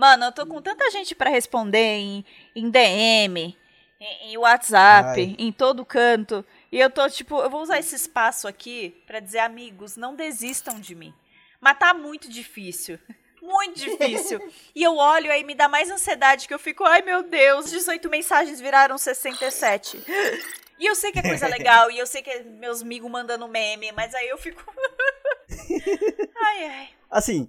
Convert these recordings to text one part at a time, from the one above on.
Mano, eu tô com tanta gente para responder em, em DM, em, em WhatsApp, Ai. em todo canto. E eu tô tipo, eu vou usar esse espaço aqui para dizer, amigos, não desistam de mim. Mas tá muito difícil. Muito difícil. e eu olho aí me dá mais ansiedade que eu fico, ai meu Deus, 18 mensagens viraram 67. E eu sei que é coisa legal, e eu sei que é meus amigos mandando meme, mas aí eu fico. ai, ai. Assim,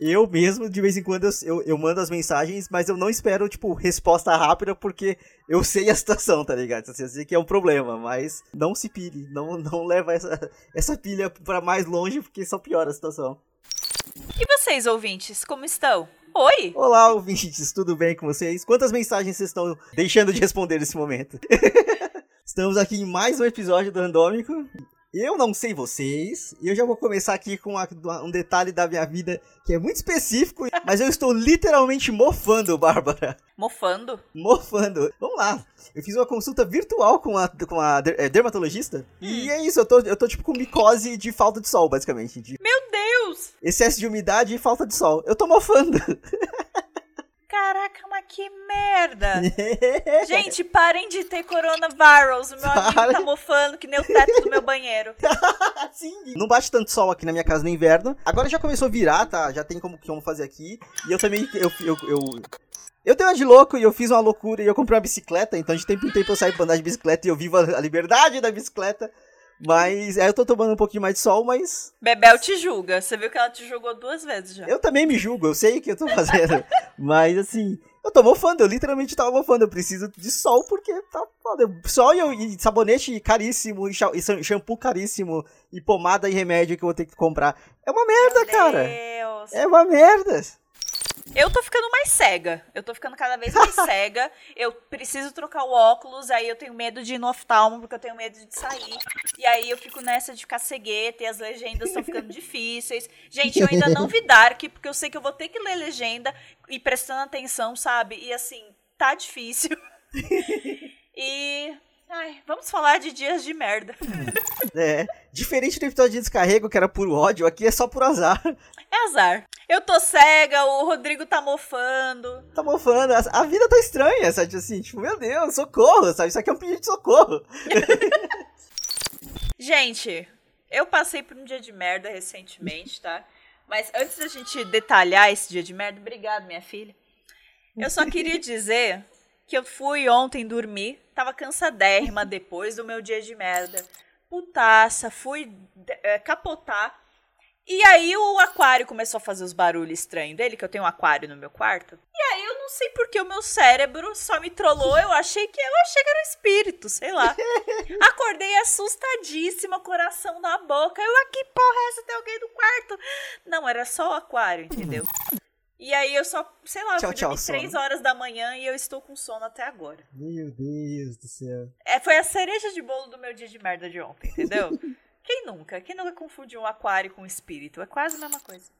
eu mesmo, de vez em quando, eu, eu, mando as mensagens, mas eu não espero, tipo, resposta rápida, porque eu sei a situação, tá ligado? Assim, eu sei que é um problema, mas não se pile, não, não leva essa, essa pilha para mais longe, porque só piora a situação. E vocês, ouvintes, como estão? Oi! Olá, ouvintes, tudo bem com vocês? Quantas mensagens vocês estão deixando de responder nesse momento? Estamos aqui em mais um episódio do Randômico. Eu não sei vocês, e eu já vou começar aqui com um detalhe da minha vida que é muito específico, mas eu estou literalmente mofando, Bárbara. Mofando? Mofando. Vamos lá. Eu fiz uma consulta virtual com a, com a é, dermatologista, hum. e é isso, eu tô, eu tô tipo com micose de falta de sol, basicamente. De Meu Deus! Excesso de umidade e falta de sol. Eu tô mofando. Caraca, mas que merda! Gente, parem de ter coronavirus. O meu amigo tá mofando que nem o teto do meu banheiro. Sim. Não bate tanto sol aqui na minha casa no inverno. Agora já começou a virar, tá? Já tem como, como fazer aqui. E eu também. Eu, eu, eu, eu tenho uma de louco e eu fiz uma loucura e eu comprei uma bicicleta. Então de tempo em tempo eu saio pra andar de bicicleta e eu vivo a liberdade da bicicleta. Mas aí eu tô tomando um pouquinho mais de sol, mas. Bebel te julga. Você viu que ela te julgou duas vezes já. Eu também me julgo, eu sei o que eu tô fazendo. mas assim, eu tô mofando, eu literalmente tava mofando. Eu preciso de sol porque tá foda. Sol e, e sabonete caríssimo, e shampoo caríssimo, e pomada e remédio que eu vou ter que comprar. É uma merda, Meu cara. Deus. É uma merda. Eu tô ficando mais cega. Eu tô ficando cada vez mais cega. Eu preciso trocar o óculos, aí eu tenho medo de ir no oftalmo, porque eu tenho medo de sair. E aí eu fico nessa de ficar cegueta e as legendas estão ficando difíceis. Gente, eu ainda não vi Dark, porque eu sei que eu vou ter que ler legenda e prestando atenção, sabe? E assim, tá difícil. e Ai, vamos falar de dias de merda. É, diferente do episódio de descarrego, que era por ódio, aqui é só por azar. É azar. Eu tô cega, o Rodrigo tá mofando. Tá mofando, a, vida tá estranha, sabe? Assim, tipo, meu Deus, socorro, sabe? Isso aqui é um pedido de socorro. gente, eu passei por um dia de merda recentemente, tá? Mas antes da gente detalhar esse dia de merda, obrigado, minha filha. Eu só queria dizer que eu fui ontem dormir, tava cansadérrima depois do meu dia de merda. Putaça, fui é, capotar. E aí o aquário começou a fazer os barulhos estranhos dele, que eu tenho um aquário no meu quarto. E aí eu não sei porque o meu cérebro só me trollou, eu achei que eu achei que era um espírito, sei lá. Acordei assustadíssima, coração na boca. Eu, ah, que porra é essa? Tem alguém no quarto? Não, era só o aquário, entendeu? E aí eu só, sei lá, tchau, fui dormir tchau, 3 horas da manhã e eu estou com sono até agora. Meu Deus do céu. É, foi a cereja de bolo do meu dia de merda de ontem, entendeu? Quem nunca? Quem nunca confundiu um aquário com um espírito? É quase a mesma coisa.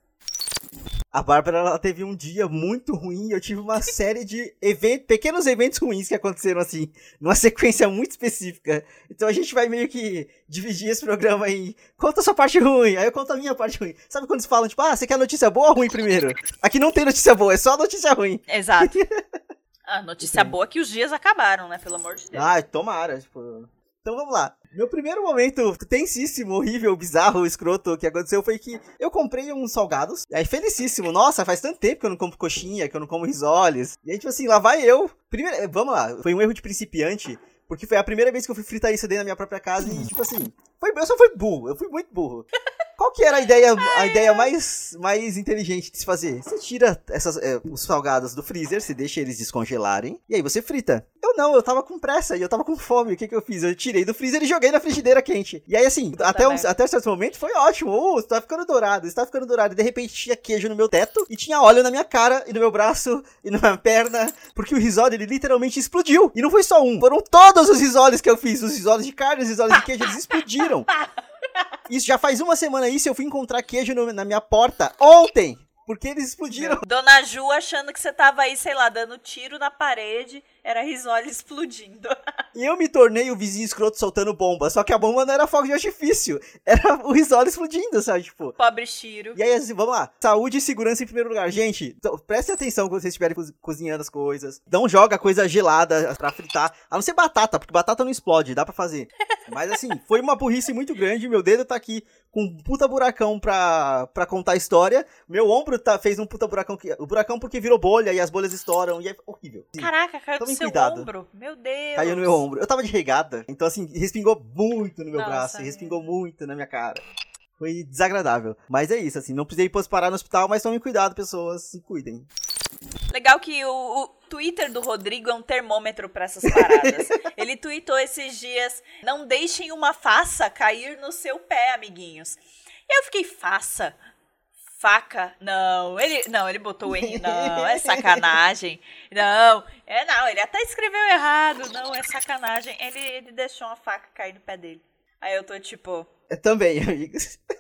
A Bárbara ela teve um dia muito ruim. Eu tive uma série de eventos, pequenos eventos ruins que aconteceram assim, numa sequência muito específica. Então a gente vai meio que dividir esse programa em conta a sua parte ruim, aí eu conto a minha parte ruim. Sabe quando eles falam, tipo, ah, você quer notícia boa ou ruim primeiro? Aqui não tem notícia boa, é só notícia ruim. Exato. A notícia boa é que os dias acabaram, né? Pelo amor de Deus. Ah, tomara, tipo. Então vamos lá. Meu primeiro momento tensíssimo, horrível, bizarro, escroto que aconteceu foi que eu comprei uns salgados. Aí, felicíssimo. Nossa, faz tanto tempo que eu não compro coxinha, que eu não como risoles. E aí, tipo assim, lá vai eu. Primeiro, vamos lá. Foi um erro de principiante. Porque foi a primeira vez que eu fui fritar isso dentro da minha própria casa e, tipo assim, foi, eu só fui burro, eu fui muito burro. Qual que era a ideia, a ideia mais, mais inteligente de se fazer? Você tira essas, é, os salgados do freezer, você deixa eles descongelarem, e aí você frita. Eu não, eu tava com pressa e eu tava com fome. O que que eu fiz? Eu tirei do freezer e joguei na frigideira quente. E aí, assim, até, um, até certo momento foi ótimo. Oh, tá ficando dourado, está ficando dourado. E de repente tinha queijo no meu teto e tinha óleo na minha cara e no meu braço e na minha perna, porque o risole ele literalmente explodiu. E não foi só um, foram todos os risoles que eu fiz. Os risoles de carne, os risoles de queijo, eles explodiram. Isso já faz uma semana isso, eu fui encontrar queijo no, na minha porta ontem. Porque eles explodiram. Dona Ju achando que você tava aí, sei lá, dando tiro na parede, era risole explodindo. E eu me tornei o vizinho escroto soltando bomba. Só que a bomba não era fogo de artifício. Era o risole explodindo, sabe? Tipo. Pobre Chiro. E aí, assim, vamos lá. Saúde e segurança em primeiro lugar. Gente, então, prestem atenção quando vocês estiverem co cozinhando as coisas. Não joga coisa gelada pra fritar. A não ser batata, porque batata não explode, dá pra fazer. Mas assim, foi uma burrice muito grande. Meu dedo tá aqui com um puta buracão pra, pra contar a história. Meu ombro tá, fez um puta buracão. Que, o buracão porque virou bolha e as bolhas estouram. E é horrível. Caraca, caiu do seu cuidado. ombro. Meu Deus. Caiu no meu ombro. Eu tava de regada. Então, assim, respingou muito no meu Nossa, braço. É. Respingou muito na minha cara. Foi desagradável. Mas é isso, assim. Não precisei parar no hospital, mas tomem cuidado, pessoas. Se cuidem. Legal que o, o, Twitter do Rodrigo é um termômetro para essas paradas. Ele tweetou esses dias: não deixem uma faça cair no seu pé, amiguinhos. E eu fiquei, faça? Faca? Não, ele não, ele botou em não, é sacanagem. Não, é não, ele até escreveu errado. Não, é sacanagem. Ele, ele deixou uma faca cair no pé dele. Aí eu tô tipo, eu também, amigos.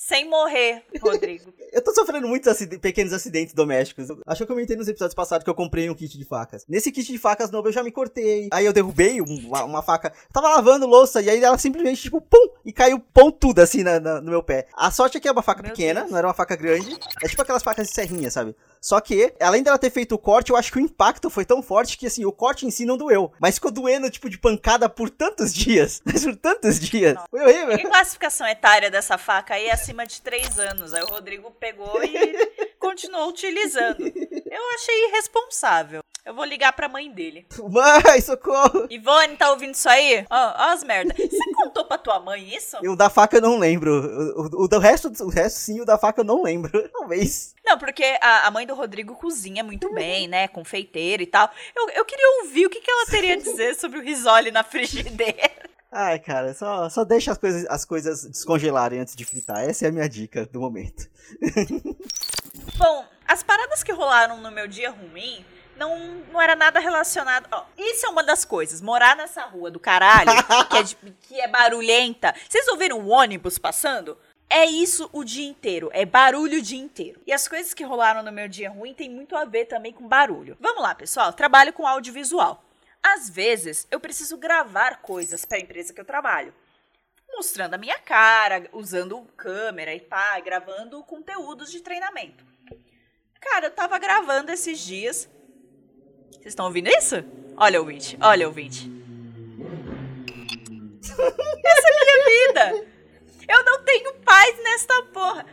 Sem morrer, Rodrigo. eu tô sofrendo muitos acidentes, pequenos acidentes domésticos. Acho que eu comentei nos episódios passados que eu comprei um kit de facas. Nesse kit de facas novo eu já me cortei. Aí eu derrubei uma, uma faca. Eu tava lavando louça e aí ela simplesmente, tipo, pum! E caiu pão tudo assim na, na, no meu pé. A sorte é que é uma faca Meu pequena, Deus. não era uma faca grande. É tipo aquelas facas de serrinha, sabe? Só que, além dela ter feito o corte, eu acho que o impacto foi tão forte que, assim, o corte em si não doeu. Mas ficou doendo, tipo, de pancada por tantos dias. Mas por tantos dias. Não. Foi horrível. Que classificação etária dessa faca aí é acima de 3 anos. Aí o Rodrigo pegou e continuou utilizando. Eu achei irresponsável. Eu vou ligar pra mãe dele. Mãe, socorro! Ivone, tá ouvindo isso aí? Ó, ó as merda. Você contou pra tua mãe isso? O da faca eu não lembro. O, o, o, do resto, o resto sim, o da faca eu não lembro. Talvez. Não, porque a, a mãe do Rodrigo cozinha muito bem, né? Confeiteira e tal. Eu, eu queria ouvir o que, que ela teria a dizer sobre o risole na frigideira. Ai, cara, só, só deixa as coisas, as coisas descongelarem antes de fritar. Essa é a minha dica do momento. Bom, as paradas que rolaram no meu dia ruim não, não era nada relacionado. Ó, isso é uma das coisas. Morar nessa rua do caralho, que é, de, que é barulhenta. Vocês ouviram o ônibus passando? É isso o dia inteiro, é barulho o dia inteiro. E as coisas que rolaram no meu dia ruim tem muito a ver também com barulho. Vamos lá, pessoal, trabalho com audiovisual. Às vezes, eu preciso gravar coisas para a empresa que eu trabalho. Mostrando a minha cara, usando câmera e pá, gravando conteúdos de treinamento. Cara, eu tava gravando esses dias vocês estão ouvindo isso? Olha, ouvinte, olha, ouvinte. Essa é a minha vida. Eu não tenho paz nesta porra.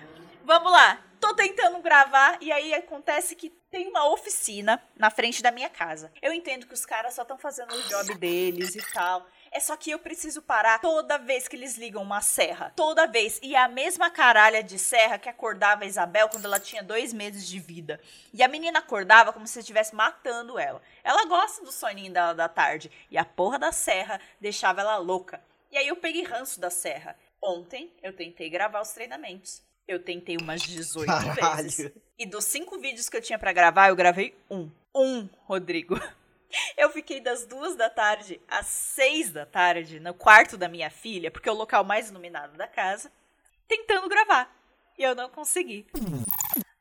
Vamos lá. Tô tentando gravar e aí acontece que tem uma oficina na frente da minha casa. Eu entendo que os caras só estão fazendo o job deles e tal. É só que eu preciso parar toda vez que eles ligam uma serra. Toda vez. E é a mesma caralha de serra que acordava a Isabel quando ela tinha dois meses de vida. E a menina acordava como se estivesse matando ela. Ela gosta do soninho dela da tarde. E a porra da serra deixava ela louca. E aí eu peguei ranço da serra. Ontem eu tentei gravar os treinamentos. Eu tentei umas 18 Caralho. vezes. E dos cinco vídeos que eu tinha para gravar, eu gravei um. Um, Rodrigo. Eu fiquei das duas da tarde às seis da tarde no quarto da minha filha, porque é o local mais iluminado da casa, tentando gravar. E eu não consegui.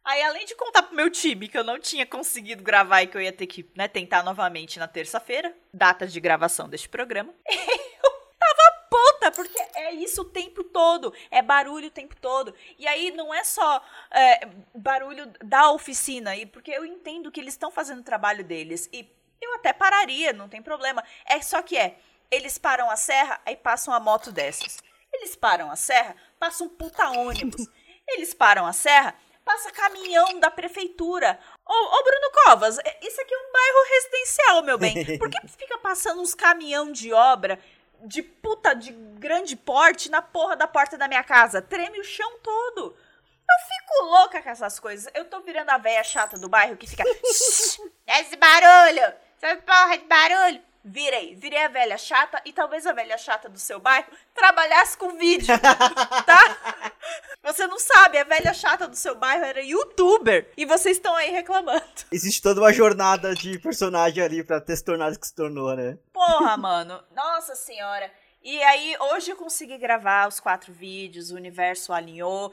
Aí, além de contar pro meu time que eu não tinha conseguido gravar e que eu ia ter que né, tentar novamente na terça-feira, data de gravação deste programa, eu tava puta, porque é isso o tempo todo. É barulho o tempo todo. E aí não é só é, barulho da oficina, e porque eu entendo que eles estão fazendo o trabalho deles. E eu até pararia, não tem problema. É só que é, eles param a serra, aí passam a moto dessas. Eles param a serra, passa um puta ônibus. Eles param a serra, passa caminhão da prefeitura. Ô, ô, Bruno Covas, é, isso aqui é um bairro residencial, meu bem. Por que fica passando uns caminhão de obra de puta de grande porte na porra da porta da minha casa? Treme o chão todo. Eu fico louca com essas coisas. Eu tô virando a véia chata do bairro que fica. Esse barulho! Sabe porra de barulho? Virei, virei a velha chata e talvez a velha chata do seu bairro trabalhasse com vídeo, tá? Você não sabe, a velha chata do seu bairro era youtuber e vocês estão aí reclamando. Existe toda uma jornada de personagem ali pra ter se tornado que se tornou, né? Porra, mano. Nossa senhora. E aí, hoje eu consegui gravar os quatro vídeos, o universo alinhou.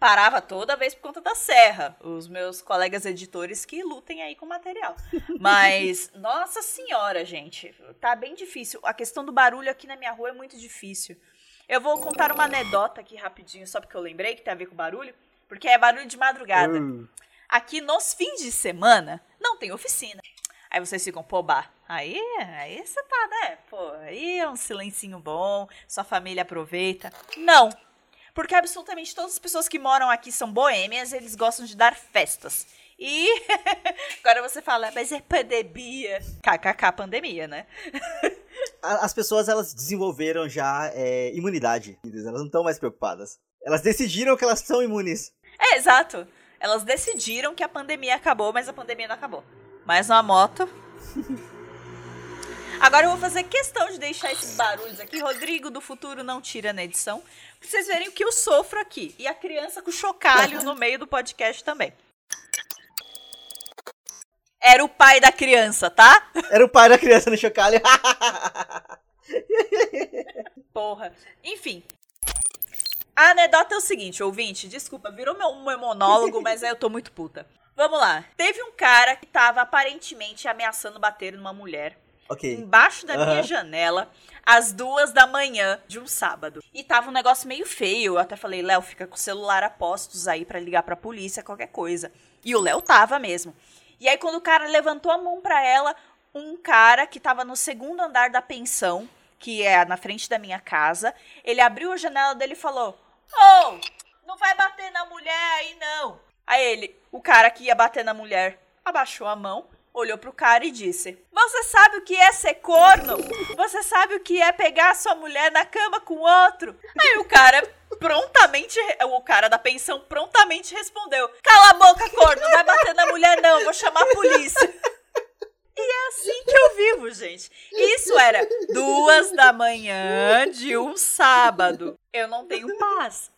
Parava toda vez por conta da serra. Os meus colegas editores que lutem aí com material. Mas, nossa senhora, gente, tá bem difícil. A questão do barulho aqui na minha rua é muito difícil. Eu vou contar uma anedota aqui rapidinho, só porque eu lembrei que tem a ver com barulho, porque é barulho de madrugada. Uh. Aqui nos fins de semana não tem oficina. Aí vocês ficam, pô, bah, aí, aí você tá, né? Pô, aí é um silencinho bom, sua família aproveita. Não, porque absolutamente todas as pessoas que moram aqui são boêmias, eles gostam de dar festas. E agora você fala, mas é pandemia. KKK pandemia, né? As pessoas, elas desenvolveram já é, imunidade. Elas não estão mais preocupadas. Elas decidiram que elas são imunes. É, exato. Elas decidiram que a pandemia acabou, mas a pandemia não acabou. Mais uma moto. Agora eu vou fazer questão de deixar esses barulhos aqui. Rodrigo do futuro não tira na edição. Pra vocês verem o que eu sofro aqui. E a criança com chocalho no meio do podcast também. Era o pai da criança, tá? Era o pai da criança no chocalho. Porra. Enfim. A anedota é o seguinte, ouvinte. Desculpa, virou meu, meu monólogo, mas aí eu tô muito puta. Vamos lá. Teve um cara que tava aparentemente ameaçando bater numa mulher ok. embaixo da minha janela às duas da manhã de um sábado. E tava um negócio meio feio. Eu até falei, Léo, fica com o celular a postos aí pra ligar pra polícia, qualquer coisa. E o Léo tava mesmo. E aí, quando o cara levantou a mão pra ela, um cara que tava no segundo andar da pensão, que é na frente da minha casa, ele abriu a janela dele e falou: Ô, não vai bater na mulher aí não. Aí ele, o cara que ia bater na mulher, abaixou a mão, olhou pro cara e disse: Você sabe o que é ser corno? Você sabe o que é pegar sua mulher na cama com outro? Aí o cara prontamente, o cara da pensão prontamente respondeu: Cala a boca, corno, não vai bater na mulher não, vou chamar a polícia. E é assim que eu vivo, gente. Isso era duas da manhã de um sábado. Eu não tenho paz.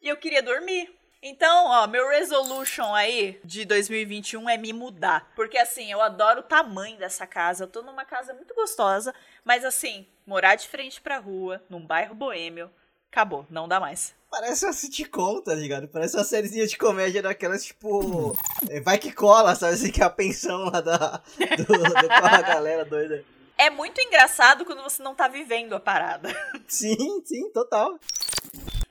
E eu queria dormir. Então, ó, meu resolution aí de 2021 é me mudar. Porque assim, eu adoro o tamanho dessa casa. Eu tô numa casa muito gostosa, mas assim, morar de frente pra rua, num bairro boêmio, acabou, não dá mais. Parece uma sitcom, tá ligado? Parece uma sériezinha de comédia daquelas, tipo. é, Vai que cola, sabe? Assim, que é a pensão lá da, do, do, com a galera doida. É muito engraçado quando você não tá vivendo a parada. Sim, sim, total.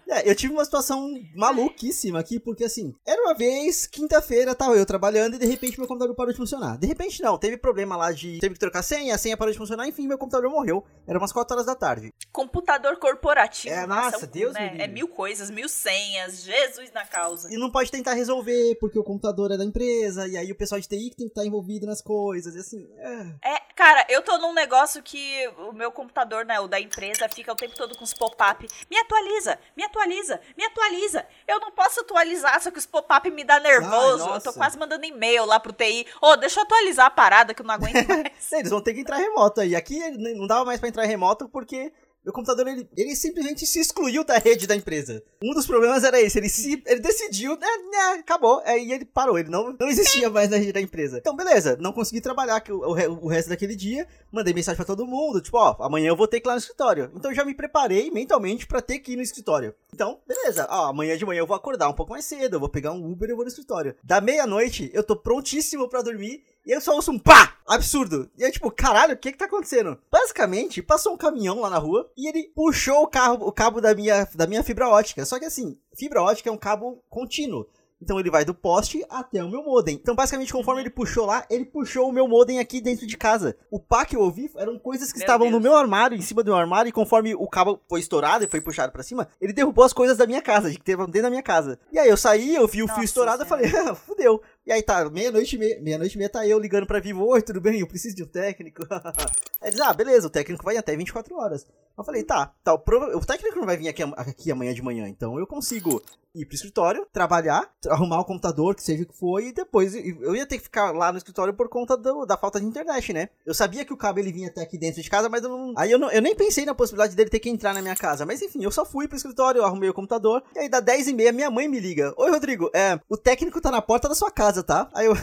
É, eu tive uma situação maluquíssima aqui, porque assim, era uma vez, quinta-feira, tava eu trabalhando e de repente meu computador parou de funcionar. De repente não, teve problema lá de. Teve que trocar senha, a senha parou de funcionar, enfim, meu computador morreu. Era umas 4 horas da tarde. Computador corporativo. É, nossa, são, Deus me né? livre. É mil coisas, mil senhas, Jesus na causa. E não pode tentar resolver, porque o computador é da empresa, e aí o pessoal de TI que tem que estar envolvido nas coisas, e assim. É. É, cara, eu tô num negócio que o meu computador, né, o da empresa, fica o tempo todo com os pop-up. Me atualiza, me atualiza, me atualiza. Eu não posso atualizar, só que os pop-up me dá nervoso. Ai, eu tô quase mandando e-mail lá pro TI. Ô, deixa eu atualizar a parada que eu não aguento mais. Eles vão ter que entrar remoto aí. Aqui ele não dava mais pra entrar remoto porque meu computador ele, ele simplesmente se excluiu da rede da empresa. Um dos problemas era esse, ele se ele decidiu, né, né, acabou, aí ele parou, ele não, não existia mais na rede da empresa. Então beleza, não consegui trabalhar o, o, o resto daquele dia, mandei mensagem pra todo mundo, tipo, ó, amanhã eu vou ter que ir lá no escritório. Então eu já me preparei mentalmente pra ter que ir no escritório. Então, beleza, ó, amanhã de manhã eu vou acordar um pouco mais cedo, eu vou pegar um Uber e vou no escritório. Da meia-noite, eu tô prontíssimo pra dormir e eu só ouço um pá! Absurdo! E eu, tipo, caralho, o que que tá acontecendo? Basicamente, passou um caminhão lá na rua e ele puxou o, carro, o cabo da minha, da minha fibra ótica. Só que assim, fibra ótica é um cabo contínuo. Então ele vai do poste até o meu modem. Então, basicamente, conforme ele puxou lá, ele puxou o meu modem aqui dentro de casa. O pá que eu ouvi eram coisas que Meu estavam no Deus. meu armário, em cima do meu armário, e conforme o cabo foi estourado e foi puxado pra cima, ele derrubou as coisas da minha casa, que estavam dentro da minha casa. E aí eu saí, eu vi o Nossa fio estourado, eu falei, ah, fudeu. E aí tá, meia-noite e meia, meia-noite e meia tá eu ligando pra Vivo, oi, tudo bem? Eu preciso de um técnico. aí eles, ah, beleza, o técnico vai até 24 horas. Eu falei, tá, tá o, prova- o técnico não vai vir aqui, aqui amanhã de manhã, então eu consigo ir pro escritório, trabalhar, arrumar o computador, que seja o que for, e depois eu ia ter que ficar lá no escritório por conta do- da falta de internet, né? Eu sabia que o cabo ele vinha até aqui dentro de casa, mas eu não. Aí eu, não, eu nem pensei na possibilidade dele ter que entrar na minha casa. Mas enfim, eu só fui pro escritório, arrumei o computador, e aí dá 10 e meia, minha mãe me liga. Oi, Rodrigo, é, o técnico tá na porta da sua casa, tá? Aí eu.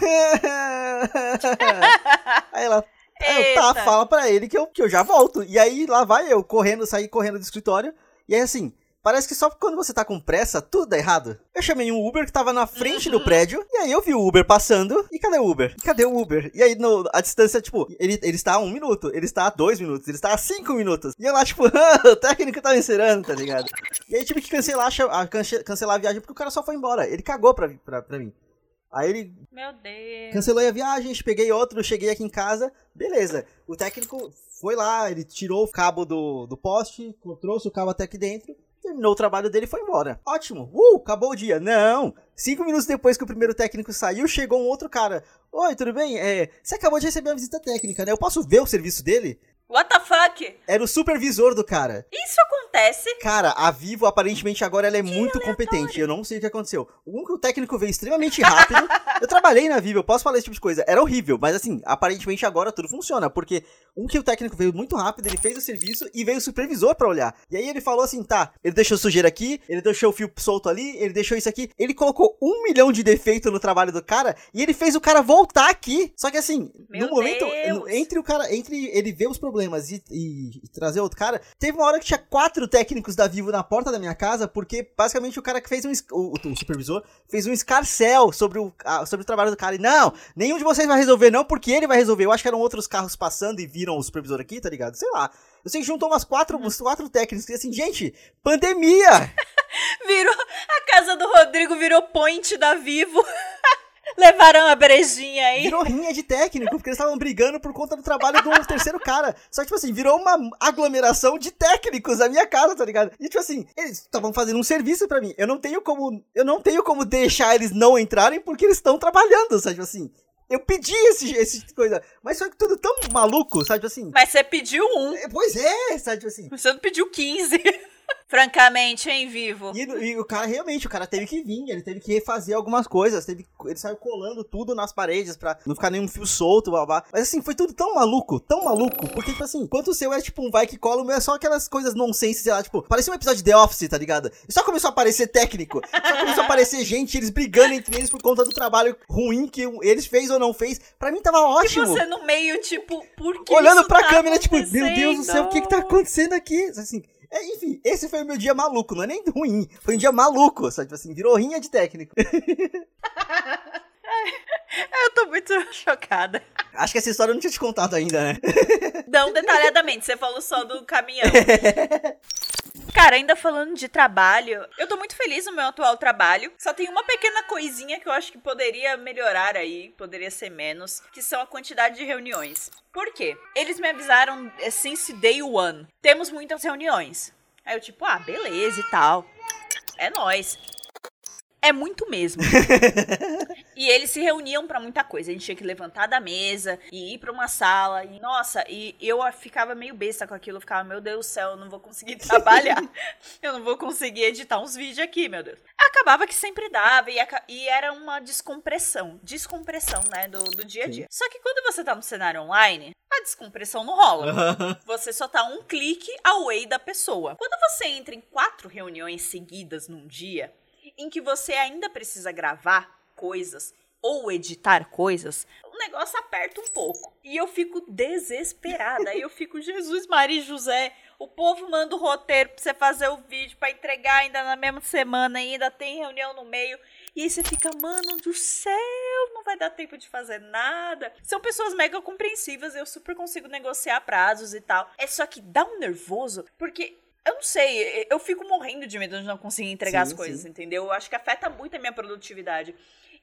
aí ela. Aí eu, tá, fala pra ele que eu, que eu já volto. E aí lá vai eu, correndo, saí correndo do escritório. E aí assim, Parece que só quando você tá com pressa, tudo dá errado. Eu chamei um Uber que tava na frente do prédio, e aí eu vi o Uber passando, e cadê o Uber? Cadê o Uber? E aí no, a distância, tipo, ele, ele está a um minuto, ele está a dois minutos, ele está a cinco minutos. E eu lá, tipo, o técnico tá me encerando, tá ligado? E aí tive que cancelar, a, cancelar a viagem porque o cara só foi embora. Ele cagou pra, pra, pra mim. Aí ele. Meu Deus. Cancelou a viagem, peguei outro, cheguei aqui em casa. Beleza. O técnico foi lá, ele tirou o cabo do, do poste, trouxe o cabo até aqui dentro. Terminou o trabalho dele e foi embora. Ótimo. Uh, acabou o dia. Não. Cinco minutos depois que o primeiro técnico saiu, chegou um outro cara. Oi, tudo bem? É, você acabou de receber uma visita técnica, né? Eu posso ver o serviço dele? What the fuck? Era o supervisor do cara. Isso acontece? Cara, a Vivo aparentemente agora ela é que muito aleatório. competente. Eu não sei o que aconteceu. Um que o técnico veio extremamente rápido. eu trabalhei na Vivo, eu posso falar esse tipo de coisa. Era horrível, mas assim, aparentemente agora tudo funciona. Porque um que o técnico veio muito rápido, ele fez o serviço e veio o supervisor para olhar. E aí ele falou assim: tá, ele deixou sujeira aqui, ele deixou o fio solto ali, ele deixou isso aqui. Ele colocou um milhão de defeitos no trabalho do cara e ele fez o cara voltar aqui. Só que assim, Meu no momento, Deus. entre o cara, entre ele ver os problemas problemas e, e, e, trazer outro cara. Teve uma hora que tinha quatro técnicos da Vivo na porta da minha casa, porque basicamente o cara que fez um. O, o supervisor fez um escarcel sobre o, a, sobre o trabalho do cara. E não, nenhum de vocês vai resolver, não, porque ele vai resolver. Eu acho que eram outros carros passando e viram o supervisor aqui, tá ligado? Sei lá. Eu sei que juntou umas quatro, uns quatro técnicos e assim, gente, pandemia! virou. A casa do Rodrigo virou point da Vivo. Levaram a brejinha aí. Virou rinha de técnico, porque eles estavam brigando por conta do trabalho do terceiro cara. Só que, tipo assim, virou uma aglomeração de técnicos na minha casa, tá ligado? E, tipo assim, eles estavam fazendo um serviço para mim. Eu não tenho como. Eu não tenho como deixar eles não entrarem porque eles estão trabalhando, sabe? Tipo assim. Eu pedi esse, esse coisa, mas foi tudo tão maluco, sabe? Tipo assim. Mas você pediu um. É, pois é, sabe? Tipo assim. Você não pediu 15. Francamente, em vivo. E, e, o cara, realmente, o cara teve que vir, ele teve que refazer algumas coisas, teve, ele saiu colando tudo nas paredes pra não ficar nenhum fio solto, babá. Mas assim, foi tudo tão maluco, tão maluco, porque, tipo assim, enquanto o seu é tipo um vai que cola, o meu é só aquelas coisas nonsense, sei lá, tipo, parecia um episódio de The Office, tá ligado? E só começou a aparecer técnico, só começou a aparecer gente, eles brigando entre eles por conta do trabalho ruim que eles fez ou não fez. Pra mim tava ótimo. E você no meio, tipo, por que Olhando pra tá câmera, tipo, meu Deus do céu, o que que tá acontecendo aqui? Assim, é, enfim, esse foi o meu dia maluco, não é nem ruim, foi um dia maluco, só tipo assim, virou rinha de técnico. Eu tô muito chocada. Acho que essa história eu não tinha te contado ainda, né? Não detalhadamente, você falou só do caminhão. Cara, ainda falando de trabalho, eu tô muito feliz no meu atual trabalho. Só tem uma pequena coisinha que eu acho que poderia melhorar aí, poderia ser menos, que são a quantidade de reuniões. Por quê? Eles me avisaram eh, since day one. Temos muitas reuniões. Aí eu tipo, ah, beleza e tal. É nós. É muito mesmo. e eles se reuniam para muita coisa. A gente tinha que levantar da mesa e ir para uma sala. E, nossa, e eu ficava meio besta com aquilo. Eu ficava, meu Deus do céu, eu não vou conseguir trabalhar. eu não vou conseguir editar uns vídeos aqui, meu Deus. Acabava que sempre dava e, e era uma descompressão. Descompressão, né, do, do dia a dia. Sim. Só que quando você tá no cenário online, a descompressão não rola. você só tá um clique away da pessoa. Quando você entra em quatro reuniões seguidas num dia em que você ainda precisa gravar coisas ou editar coisas, o negócio aperta um pouco. E eu fico desesperada. Aí eu fico, Jesus, Maria e José, o povo manda o roteiro pra você fazer o vídeo, para entregar ainda na mesma semana, ainda tem reunião no meio. E aí você fica, mano do céu, não vai dar tempo de fazer nada. São pessoas mega compreensivas, eu super consigo negociar prazos e tal. É só que dá um nervoso, porque eu não sei, eu fico morrendo de medo de não conseguir entregar sim, as coisas, sim. entendeu? Eu acho que afeta muito a minha produtividade.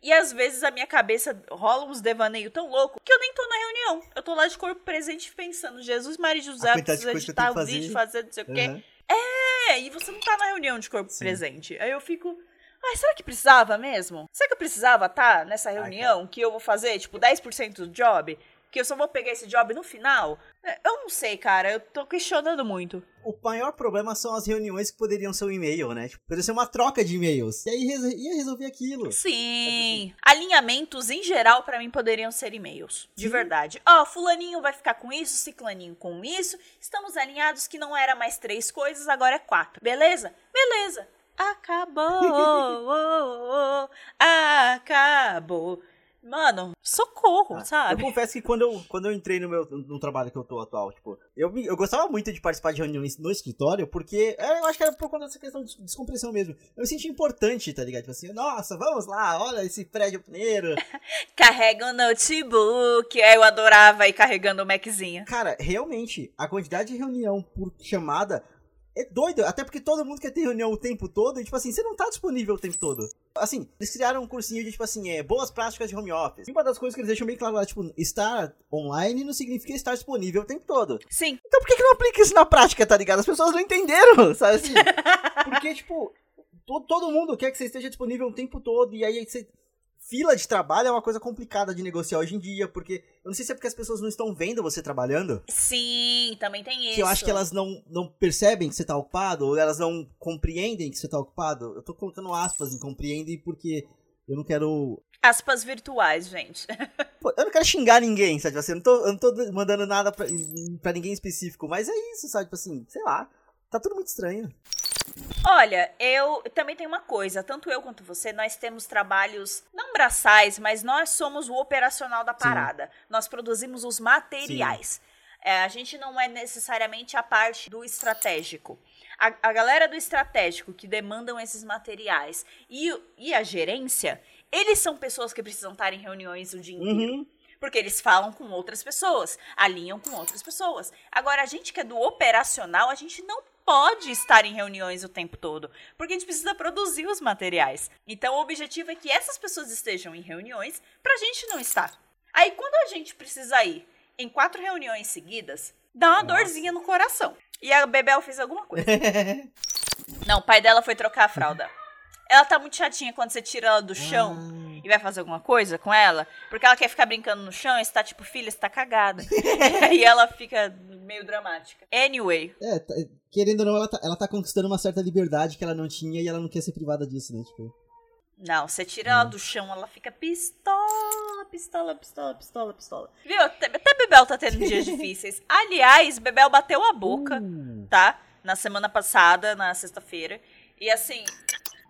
E às vezes a minha cabeça rola uns devaneios tão louco que eu nem tô na reunião. Eu tô lá de corpo presente pensando, Jesus, Maria José, precisa editar o vídeo, fazer não sei uhum. o quê. É, e você não tá na reunião de corpo sim. presente. Aí eu fico. Ai, será que precisava mesmo? Será que eu precisava estar tá nessa reunião Ai, que eu vou fazer, tipo, 10% do job? que eu só vou pegar esse job no final? É, eu não sei, cara. Eu tô questionando muito. O maior problema são as reuniões que poderiam ser um e-mail, né? Tipo, poderia ser uma troca de e-mails. E aí ia resolver aquilo. Sim. Alinhamentos, em geral, para mim, poderiam ser e-mails. De Sim. verdade. Ó, oh, fulaninho vai ficar com isso, ciclaninho com isso. Estamos alinhados que não era mais três coisas, agora é quatro. Beleza? Beleza. Acabou. acabou. Mano, socorro, Ah, sabe? Eu confesso que quando eu, quando eu entrei no meu no trabalho que eu tô atual, tipo, eu, eu gostava muito de participar de reuniões no escritório, porque é, eu acho que era por conta dessa questão de descompressão mesmo. Eu me sentia importante, tá ligado? Tipo assim, nossa, vamos lá, olha esse prédio primeiro. Carrega um notebook. Aí eu adorava ir carregando o Maczinho. Cara, realmente, a quantidade de reunião por chamada é doido, até porque todo mundo quer ter reunião o tempo todo e, tipo assim, você não tá disponível o tempo todo. Assim, eles criaram um cursinho de, tipo assim, é, boas práticas de home office. E uma das coisas que eles deixam bem claro lá, tipo, estar online não significa estar disponível o tempo todo. Sim, Então por que, que não aplica isso na prática, tá ligado? As pessoas não entenderam, sabe assim? Porque, tipo, to- todo mundo quer que você esteja disponível o tempo todo, e aí você. Fila de trabalho é uma coisa complicada de negociar hoje em dia, porque. Eu não sei se é porque as pessoas não estão vendo você trabalhando. sim, também tem isso. Que eu acho que elas não, não percebem que você tá ocupado, ou elas não compreendem que você tá ocupado. Eu tô colocando aspas em compreendem porque eu não quero. Aspas virtuais, gente. Pô, Eu não quero xingar ninguém, sabe? Assim, eu, não tô, eu não tô mandando nada pra, pra ninguém específico, mas é isso, sabe? Tipo assim, sei lá. Tá tudo muito estranho. Olha, eu também tenho uma coisa, tanto eu quanto você, nós temos trabalhos não braçais, mas nós somos o operacional da parada. Nós produzimos os materiais. É, a gente não é necessariamente a parte do estratégico. A, a galera do estratégico que demandam esses materiais e, e a gerência, eles são pessoas que precisam estar em reuniões o dia inteiro. Uhum. Porque eles falam com outras pessoas, alinham com outras pessoas. Agora, a gente que é do operacional, a gente não pode estar em reuniões o tempo todo, porque a gente precisa produzir os materiais. Então, o objetivo é que essas pessoas estejam em reuniões pra gente não estar. Aí, quando a gente precisa ir em quatro reuniões seguidas, dá uma Nossa. dorzinha no coração. E a Bebel fez alguma coisa. Não, o pai dela foi trocar a fralda. Ela tá muito chatinha quando você tira ela do chão e vai fazer alguma coisa com ela, porque ela quer ficar brincando no chão e você tá tipo, filha, você tá cagada. e ela fica meio dramática. Anyway, É, tá- querendo ou não, ela tá, ela tá conquistando uma certa liberdade que ela não tinha e ela não quer ser privada disso, né? Tipo. não, você tira ela do chão, ela fica pistola, pistola, pistola, pistola, pistola. Viu? Até, até Bebel tá tendo dias difíceis. Aliás, Bebel bateu a boca, Uh, tá? Na semana passada, na sexta-feira. E assim,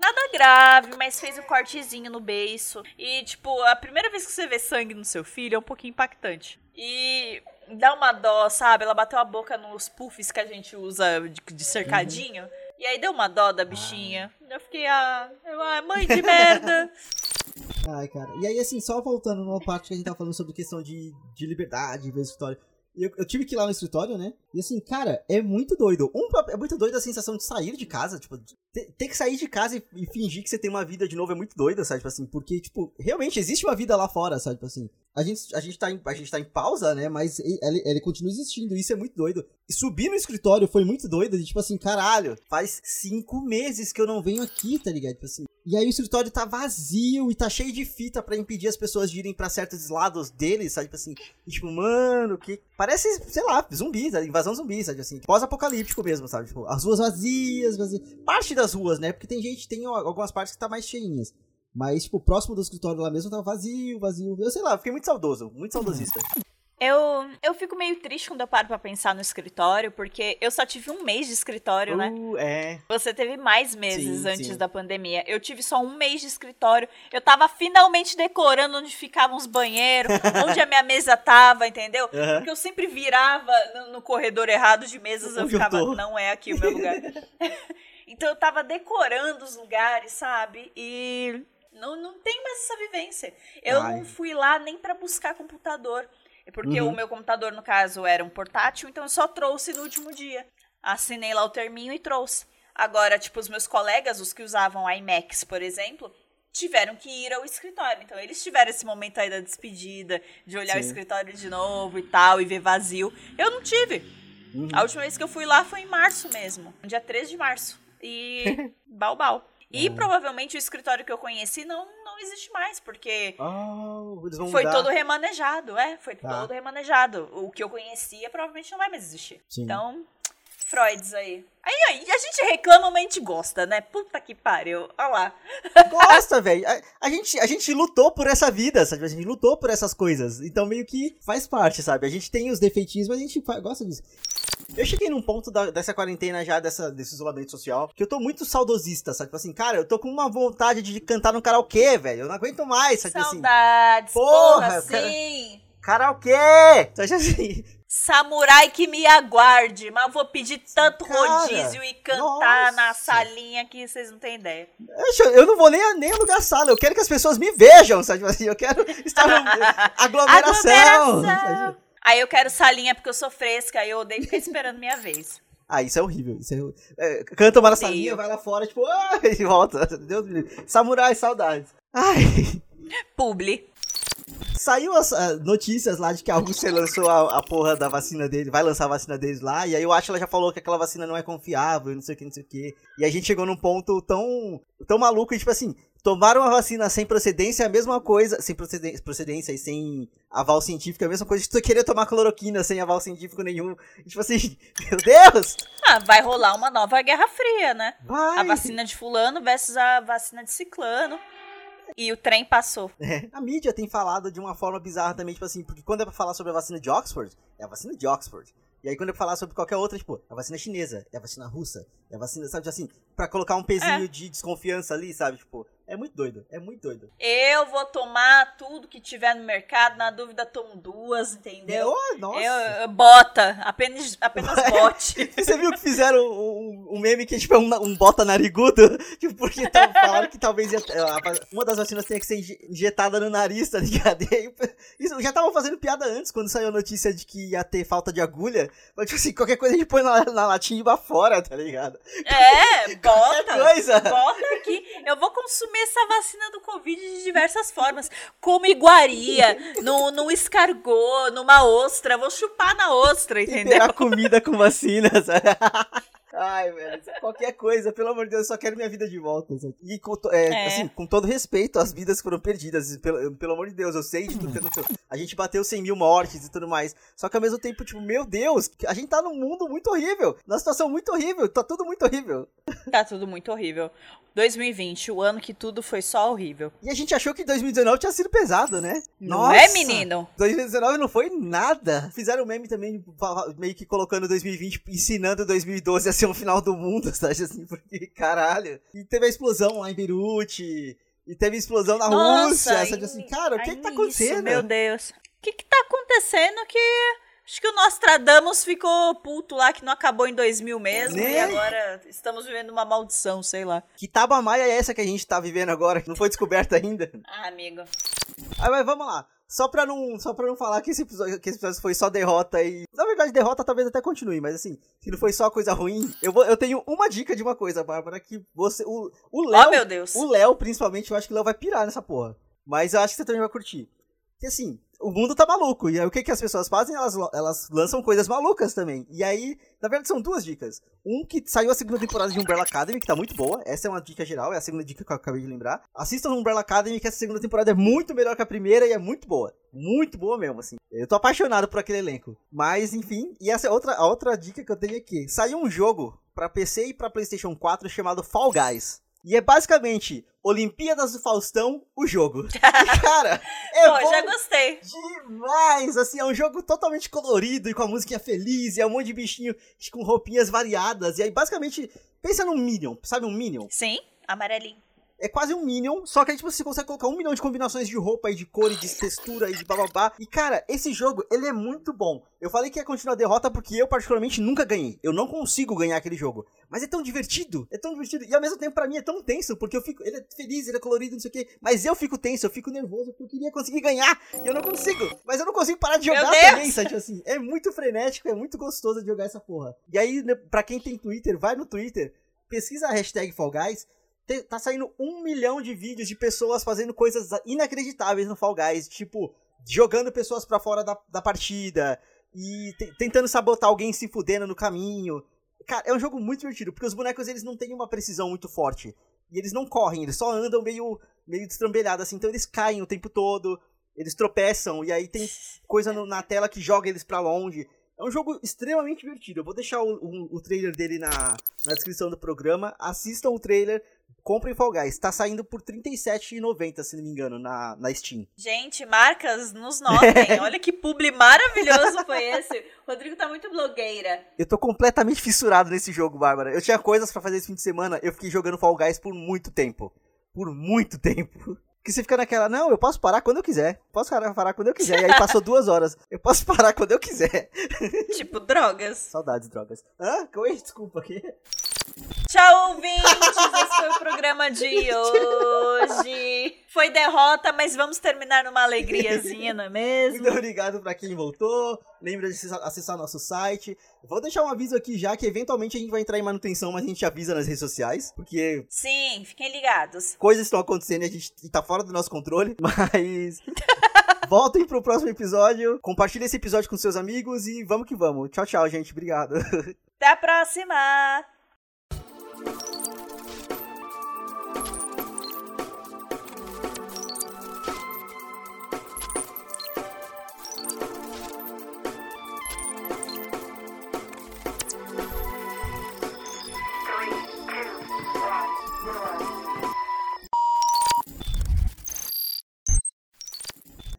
nada grave, mas fez um cortezinho no beiço. E, tipo, a primeira vez que você vê sangue no seu filho é um pouquinho impactante. E dá uma dó, sabe? Ela bateu a boca nos puffs que a gente usa de, de cercadinho. E aí deu uma dó da bichinha. Eu fiquei, ah, eu, ah, mãe de merda. Ai, cara. E aí, assim, só voltando numa parte que a gente tava falando sobre questão de, de liberdade, o escritório. Eu, eu tive que ir lá no escritório, né? E assim, cara, é muito doido. Um, é muito doido a sensação de sair de casa, tipo, ter, ter que sair de casa e, e fingir que você tem uma vida de novo é muito doida, sabe? Tipo assim, porque, tipo, realmente existe uma vida lá fora, sabe? Tipo assim, a gente, a gente, tá, em, a gente tá em pausa, né? Mas ele, ele continua existindo, isso é muito doido. E subir no escritório foi muito doido, de tipo assim, caralho, faz cinco meses que eu não venho aqui, tá ligado? Tipo assim. E aí o escritório tá vazio e tá cheio de fita pra impedir as pessoas de irem pra certos lados deles, sabe? Tipo assim, tipo, mano, que. Parece, sei lá, zumbi, tá? invasão zumbi, sabe? Assim, pós-apocalíptico mesmo, sabe? Tipo, as ruas vazias, vazias. Parte das ruas, né? Porque tem gente, tem algumas partes que tá mais cheinhas. Mas, tipo, próximo do escritório lá mesmo tava vazio, vazio. Eu sei lá, fiquei muito saudoso, muito saudosista. Eu, eu fico meio triste quando eu paro pra pensar no escritório, porque eu só tive um mês de escritório, né? Uh, é. Você teve mais meses Sim, antes sim. da pandemia. Eu tive só um mês de escritório. Eu tava finalmente decorando onde ficavam os banheiros, onde a minha mesa tava, entendeu? Porque eu sempre virava no, no corredor errado de mesas, eu eu ficava, tô. não é aqui o meu lugar. então eu tava decorando os lugares, sabe? E não, não tem mais essa vivência. Eu Ai. não fui lá nem pra buscar computador. É Porque Uhum. o meu computador, no caso, era um portátil, então eu só trouxe no último dia. Assinei lá o terminho e trouxe. Agora, tipo, os meus colegas, os que usavam iMacs, por exemplo, tiveram que ir ao escritório. Então, eles tiveram esse momento aí da despedida, de olhar o Sim. escritório de novo e tal, e ver vazio. Eu não tive. Uhum. A última vez que eu fui lá foi em março mesmo, dia 13 de março. E bal E Uhum. provavelmente o escritório que eu conheci não existe mais, porque Oh, foi mudar. todo remanejado, é, foi Tá. todo remanejado. O que eu conhecia provavelmente não vai mais existir. Sim. Então, Freuds aí. Aí, aí, a gente reclama, mas a gente gosta, né? Puta que pariu. Olha lá. Gosta, velho. A, a, gente, a gente lutou por essa vida, sabe? A gente lutou por essas coisas. Então meio que faz parte, sabe? A gente tem os defeitinhos, mas a gente gosta disso. Eu cheguei num ponto da, dessa quarentena já, dessa, desse isolamento social, que eu tô muito saudosista, sabe? Tipo assim, cara, eu tô com uma vontade de cantar no karaokê, velho. Eu não aguento mais, sabe? Saudades, assim, porra, porra sim. Karaokê! Sabe assim? Samurai que me aguarde, mas vou pedir tanto Cara, rodízio e cantar nossa. na salinha que vocês não têm ideia. Eu não vou nem, nem alugar sala, eu quero que as pessoas me vejam, sabe assim? Eu quero estar no aglomeração. aglomeração. Aí eu quero salinha porque eu sou fresca, aí eu odeio ficar esperando minha vez. Ah, isso é horrível. Isso é, é, canta uma na salinha, vai lá fora, tipo, ah, e volta. Deus me livre. Samurai, saudades. Ai. Publi. Saiu as uh, notícias lá de que a Rússia lançou a, a, porra da vacina dele, vai lançar a vacina deles lá, e aí eu acho que ela já falou que aquela vacina não é confiável, não sei o que, não sei o que. E a gente chegou num ponto tão, tão maluco, tipo assim, tomaram uma vacina sem procedência, é a mesma coisa, sem procedência, procedência e sem aval científico, é a mesma coisa que tu querer tomar cloroquina sem aval científico nenhum. Tipo assim, meu Deus! Ah, vai rolar uma nova Guerra Fria, né? Vai. A vacina de fulano versus a vacina de ciclano. E o trem passou. É. A mídia tem falado de uma forma bizarra também, tipo assim, porque quando é pra falar sobre a vacina de Oxford, é a vacina de Oxford. E aí quando é pra falar sobre qualquer outra, tipo, é a vacina chinesa, é a vacina russa, é a vacina, sabe, assim, pra colocar um pezinho é. de desconfiança ali, sabe, tipo, é muito doido, é muito doido. Eu vou tomar tudo que tiver no mercado, na dúvida tomo duas, entendeu? Oh, nossa. Eu, eu, bota, apenas, apenas bote. Você viu que fizeram um, um, meme que é tipo um, um bota narigudo? Tipo, porque tão, falaram que talvez ia, uma das vacinas tenha que ser injetada no nariz, tá ligado? E aí, isso, já estavam fazendo piada antes, quando saiu a notícia de que ia ter falta de agulha. Mas, tipo assim, qualquer coisa a gente põe na, na latinha e vai fora, tá ligado? É, bota. Coisa. Bota aqui. Eu vou consumir essa vacina do Covid de diversas formas. Como iguaria, no, no escargot, numa ostra. Vou chupar na ostra, entendeu? a comida com vacinas. Ai, velho, qualquer coisa, pelo amor de Deus, eu só quero minha vida de volta. E com, é, é. Assim, com todo respeito às vidas que foram perdidas, pelo, pelo amor de Deus, eu sei de tudo que aconteceu. A gente bateu 100 mil mortes e tudo mais. Só que ao mesmo tempo, tipo, meu Deus, a gente tá num mundo muito horrível, numa situação muito horrível, tá tudo muito horrível. Tá tudo muito horrível. 2020, o ano que tudo foi só horrível. E a gente achou que 2019 tinha sido pesado, né? Não Nossa, é, menino? 2019 não foi nada. Fizeram um meme também, meio que colocando 2020, ensinando 2012 a ser um final do mundo, sabe? Assim, porque caralho. E teve a explosão lá em Beirute. E teve explosão na Nossa, Rússia, sabe? Assim, cara, o que, que tá acontecendo? Isso, meu Deus. O que que tá acontecendo que Acho que o Nostradamus ficou puto lá, que não acabou em 2000 mesmo, né? e agora estamos vivendo uma maldição, sei lá. Que Tabamaia é essa que a gente tá vivendo agora, que não foi descoberta ainda? Ah, amigo. Ah, mas vamos lá. Só pra não, só pra não falar que esse, episódio, que esse episódio foi só derrota e. Na verdade, derrota talvez até continue, mas assim, se não foi só coisa ruim, eu, vou, eu tenho uma dica de uma coisa, Bárbara, que você. O, o Léo. Oh, meu Deus. O Léo, principalmente, eu acho que o Léo vai pirar nessa porra. Mas eu acho que você também vai curtir. Que assim, o mundo tá maluco. E aí o que, que as pessoas fazem? Elas, elas lançam coisas malucas também. E aí, na verdade, são duas dicas. Um que saiu a segunda temporada de Umbrella Academy, que tá muito boa. Essa é uma dica geral, é a segunda dica que eu acabei de lembrar. Assistam Umbrella Academy, que essa segunda temporada é muito melhor que a primeira e é muito boa. Muito boa mesmo, assim. Eu tô apaixonado por aquele elenco. Mas, enfim, e essa é outra, a outra dica que eu tenho aqui. Saiu um jogo para PC e para PlayStation 4 chamado Fall Guys. E é basicamente Olimpíadas do Faustão, o jogo. cara, é Pô, já gostei. Demais, assim, é um jogo totalmente colorido e com a música feliz, e é um monte de bichinho com roupinhas variadas. E aí, basicamente, pensa num Minion, sabe um Minion? Sim, amarelinho é quase um Minion, só que aí, tipo, você consegue colocar um milhão de combinações de roupa e de cor e de textura e de bababá. E, cara, esse jogo, ele é muito bom. Eu falei que ia continuar a derrota porque eu, particularmente, nunca ganhei. Eu não consigo ganhar aquele jogo. Mas é tão divertido, é tão divertido. E ao mesmo tempo, para mim, é tão tenso, porque eu fico. Ele é feliz, ele é colorido, não sei o quê. Mas eu fico tenso, eu fico nervoso, porque eu queria conseguir ganhar. E eu não consigo. Mas eu não consigo parar de jogar também, sabe? Assim, é muito frenético, é muito gostoso de jogar essa porra. E aí, né, pra quem tem Twitter, vai no Twitter, pesquisa a hashtag Fall Guys tá saindo um milhão de vídeos de pessoas fazendo coisas inacreditáveis no Fall Guys, tipo, jogando pessoas para fora da, da partida e tentando sabotar alguém se fudendo no caminho. Cara, é um jogo muito divertido, porque os bonecos eles não têm uma precisão muito forte. E eles não correm, eles só andam meio, meio destrambelhados assim, então eles caem o tempo todo, eles tropeçam, e aí tem coisa no, na tela que joga eles para longe. É um jogo extremamente divertido. Eu vou deixar o, o, o trailer dele na, na descrição do programa. Assistam o trailer, comprem Fall Guys. Tá saindo por R$37,90, se não me engano, na, na Steam. Gente, marcas, nos notem. Olha que publi maravilhoso foi esse. Rodrigo tá muito blogueira. Eu tô completamente fissurado nesse jogo, Bárbara. Eu tinha coisas para fazer esse fim de semana, eu fiquei jogando Fall Guys por muito tempo. Por muito tempo. Que você fica naquela, não, eu posso parar quando eu quiser. Posso parar quando eu quiser. E aí passou duas horas. Eu posso parar quando eu quiser. Tipo, drogas. Saudades, drogas. Hã? Oi, desculpa aqui. Tchau, ouvintes! Esse foi o programa de hoje. Foi derrota, mas vamos terminar numa alegriazinha, não é mesmo? Muito obrigado pra quem voltou. Lembra de acessar nosso site. Vou deixar um aviso aqui já que eventualmente a gente vai entrar em manutenção, mas a gente avisa nas redes sociais. Porque. Sim, fiquem ligados. Coisas estão acontecendo e a gente tá fora do nosso controle. Mas. Voltem pro próximo episódio. Compartilhe esse episódio com seus amigos e vamos que vamos. Tchau, tchau, gente. Obrigado. Até a próxima!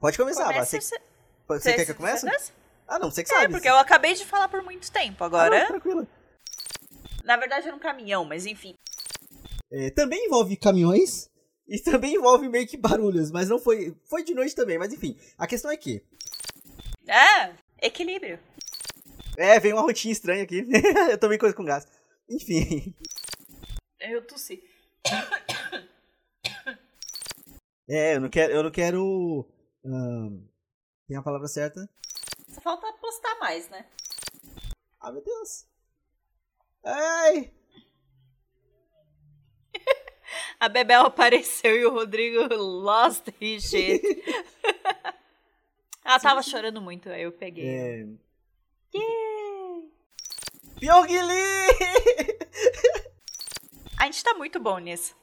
Pode começar, Comece você, você- você quer que eu comece? Ah, não, você que É, sabe. porque eu acabei de falar por muito tempo Ah, agora. não, tranquilo. Na verdade era um caminhão, mas enfim. É, também envolve caminhões e também envolve meio que barulhos, mas não foi. Foi de noite também, mas enfim. A questão é que. É, equilíbrio. É, veio uma rotina estranha aqui. eu tomei coisa com gás. Enfim. Eu tossi. É, eu não quero. Eu não quero. tem a palavra certa? Só falta postar mais, né? Ah, meu Deus. Ai! A Bebel apareceu e o Rodrigo lost his shit. Ela tava chorando muito, aí eu peguei. É. Yeah! Pyongyi! A gente tá muito bom nisso.